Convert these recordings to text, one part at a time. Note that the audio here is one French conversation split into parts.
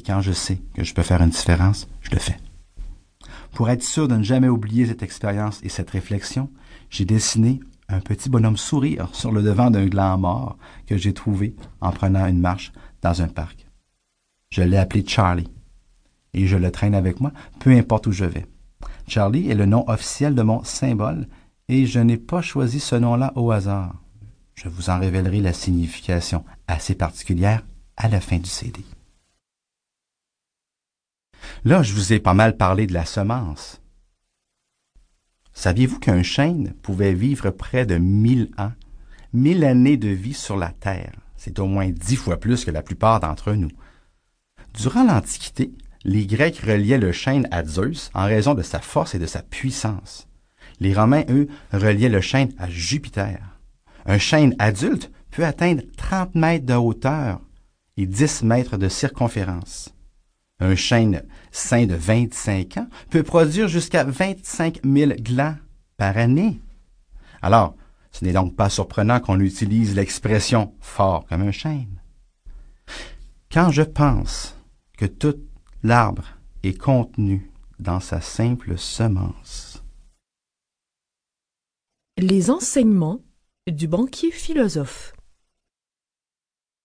Et quand je sais que je peux faire une différence, je le fais. Pour être sûr de ne jamais oublier cette expérience et cette réflexion, j'ai dessiné un petit bonhomme sourire sur le devant d'un gland mort que j'ai trouvé en prenant une marche dans un parc. Je l'ai appelé Charlie et je le traîne avec moi, peu importe où je vais. Charlie est le nom officiel de mon symbole et je n'ai pas choisi ce nom-là au hasard. Je vous en révélerai la signification assez particulière à la fin du CD. Là, je vous ai pas mal parlé de la semence. Saviez-vous qu'un chêne pouvait vivre près de mille ans, mille années de vie sur la Terre? C'est au moins dix fois plus que la plupart d'entre nous. Durant l'Antiquité, les Grecs reliaient le chêne à Zeus en raison de sa force et de sa puissance. Les Romains, eux, reliaient le chêne à Jupiter. Un chêne adulte peut atteindre 30 mètres de hauteur et 10 mètres de circonférence. Un chêne sain de 25 ans peut produire jusqu'à 25 000 glands par année. Alors, ce n'est donc pas surprenant qu'on utilise l'expression fort comme un chêne. Quand je pense que tout l'arbre est contenu dans sa simple semence. Les enseignements du banquier philosophe.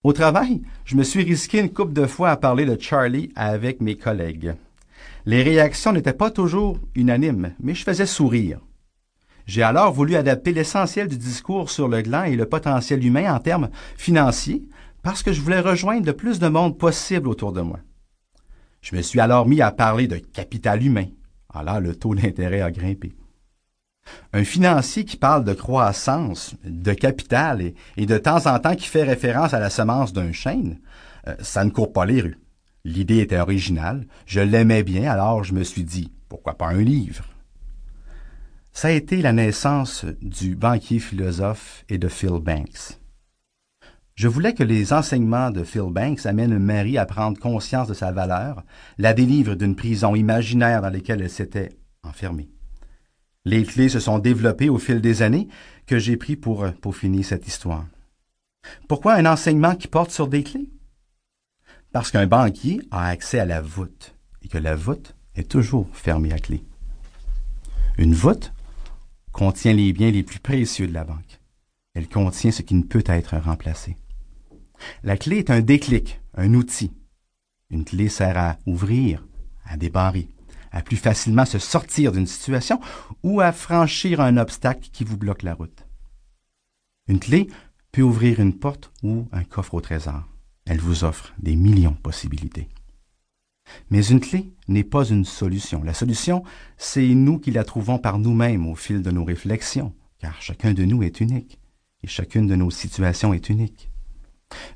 Au travail, je me suis risqué une couple de fois à parler de Charlie avec mes collègues. Les réactions n'étaient pas toujours unanimes, mais je faisais sourire. J'ai alors voulu adapter l'essentiel du discours sur le gland et le potentiel humain en termes financiers, parce que je voulais rejoindre le plus de monde possible autour de moi. Je me suis alors mis à parler de capital humain. Alors le taux d'intérêt a grimpé. Un financier qui parle de croissance, de capital et, de temps en temps qui fait référence à la semence d'un chêne, euh, ça ne court pas les rues. L'idée était originale, je l'aimais bien, alors je me suis dit, pourquoi pas un livre? Ça a été la naissance du banquier philosophe et de Phil Banks. Je voulais que les enseignements de Phil Banks amènent Marie à prendre conscience de sa valeur, la délivrent d'une prison imaginaire dans laquelle elle s'était enfermée. Les clés se sont développées au fil des années que j'ai pris pour peaufiner cette histoire. Pourquoi un enseignement qui porte sur des clés? Parce qu'un banquier a accès à la voûte et que la voûte est toujours fermée à clé. Une voûte contient les biens les plus précieux de la banque. Elle contient ce qui ne peut être remplacé. La clé est un déclic, un outil. Une clé sert à ouvrir, à débarrer, à plus facilement se sortir d'une situation ou à franchir un obstacle qui vous bloque la route. Une clé peut ouvrir une porte ou un coffre au trésor. Elle vous offre des millions de possibilités. Mais une clé n'est pas une solution. La solution, c'est nous qui la trouvons par nous-mêmes au fil de nos réflexions, car chacun de nous est unique et chacune de nos situations est unique.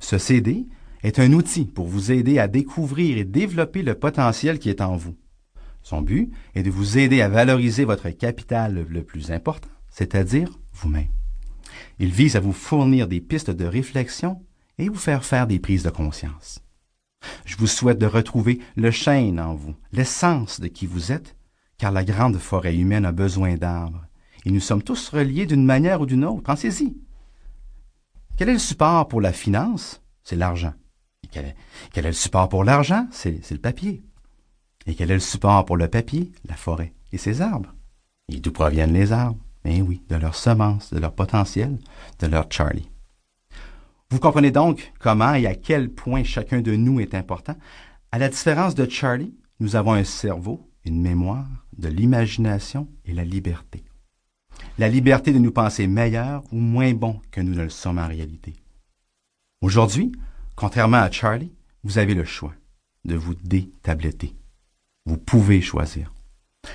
Ce CD est un outil pour vous aider à découvrir et développer le potentiel qui est en vous. Son but est de vous aider à valoriser votre capital le plus important, c'est-à-dire vous-même. Il vise à vous fournir des pistes de réflexion et vous faire faire des prises de conscience. Je vous souhaite de retrouver le chêne en vous, l'essence de qui vous êtes, car la grande forêt humaine a besoin d'arbres, et nous sommes tous reliés d'une manière ou d'une autre. Pensez-y. Quel est le support pour la finance? C'est l'argent. Quel est, quel est le support pour l'argent? C'est le papier. Et quel est le support pour le papier? La forêt et ses arbres? Et d'où proviennent les arbres? Eh oui, de leur semence, de leur potentiel, de leur Charlie. Vous comprenez donc comment et à quel point chacun de nous est important. À la différence de Charlie, nous avons un cerveau, une mémoire, de l'imagination et la liberté. La liberté de nous penser meilleurs ou moins bons que nous ne le sommes en réalité. Aujourd'hui, contrairement à Charlie, vous avez le choix de vous détabletter. Pouvez choisir.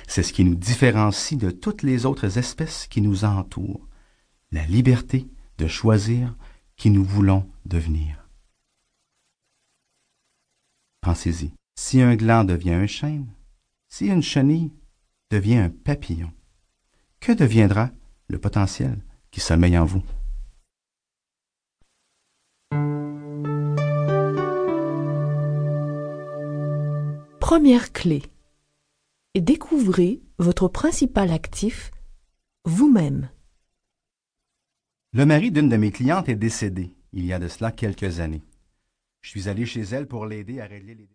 C'est ce qui nous différencie de toutes les autres espèces qui nous entourent. La liberté de choisir qui nous voulons devenir. Pensez-y. Si un gland devient un chêne, si une chenille devient un papillon, que deviendra le potentiel qui sommeille en vous? Première clé. Découvrez votre principal actif, vous-même. Le mari d'une de mes clientes est décédé il y a de cela quelques années. Je suis allé chez elle pour l'aider à régler les